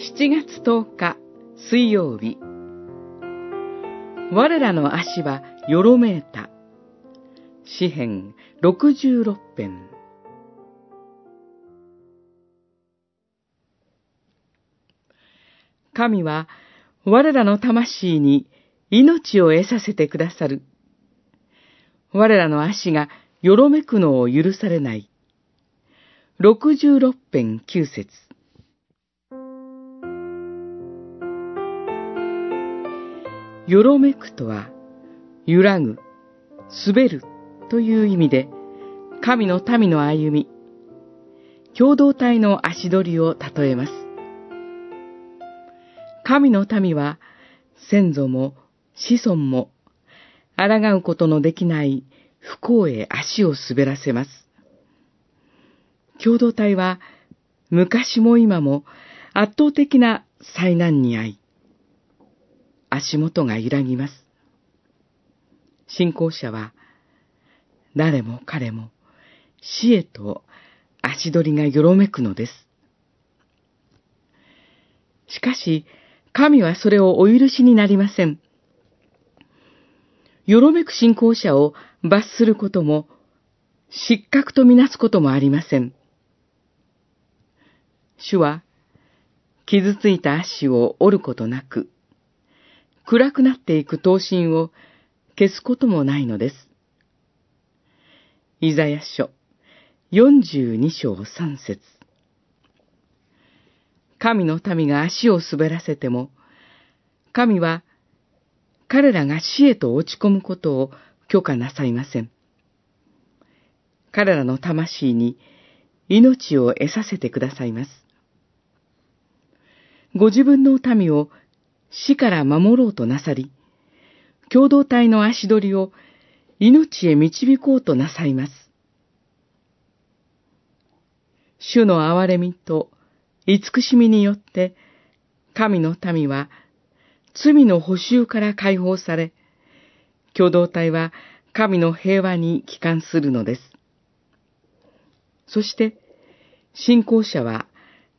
7月10日水曜日我らの足はよろめいた詩編66編神は我らの魂に命を得させてくださる。我らの足がよろめくのを許されない。66編9節よろめくとは、揺らぐ、滑るという意味で、神の民の歩み、共同体の足取りを例えます。神の民は、先祖も子孫も、抗うことのできない不幸へ足を滑らせます。共同体は、昔も今も圧倒的な災難に遭い、足元が揺らぎます。信仰者は、誰も彼も死へと足取りがよろめくのです。しかし、神はそれをお許しになりません。よろめく信仰者を罰することも、失格とみなすこともありません。主は、傷ついた足を折ることなく、暗くなっていく刀身を消すこともないのです。イザヤ書42章3節神の民が足を滑らせても、神は彼らが死へと落ち込むことを許可なさいません。彼らの魂に命を得させてくださいます。ご自分の民を死から守ろうとなさり、共同体の足取りを命へ導こうとなさいます。主の憐れみと慈しみによって、神の民は罪の補修から解放され、共同体は神の平和に帰還するのです。そして、信仰者は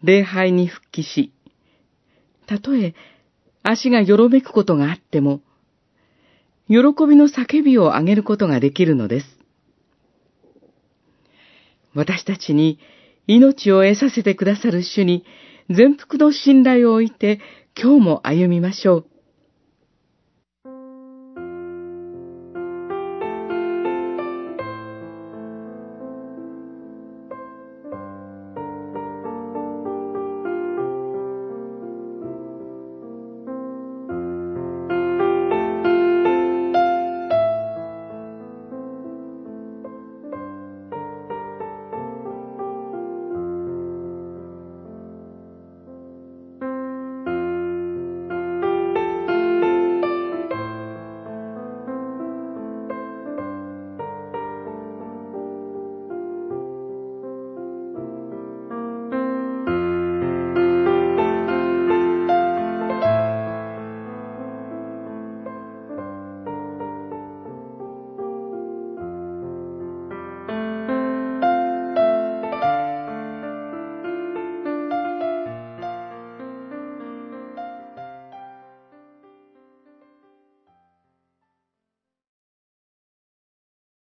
礼拝に復帰し、たとえ足がよろめくことがあっても、喜びの叫びをあげることができるのです。私たちに命を得させてくださる主に全幅の信頼を置いて今日も歩みましょう。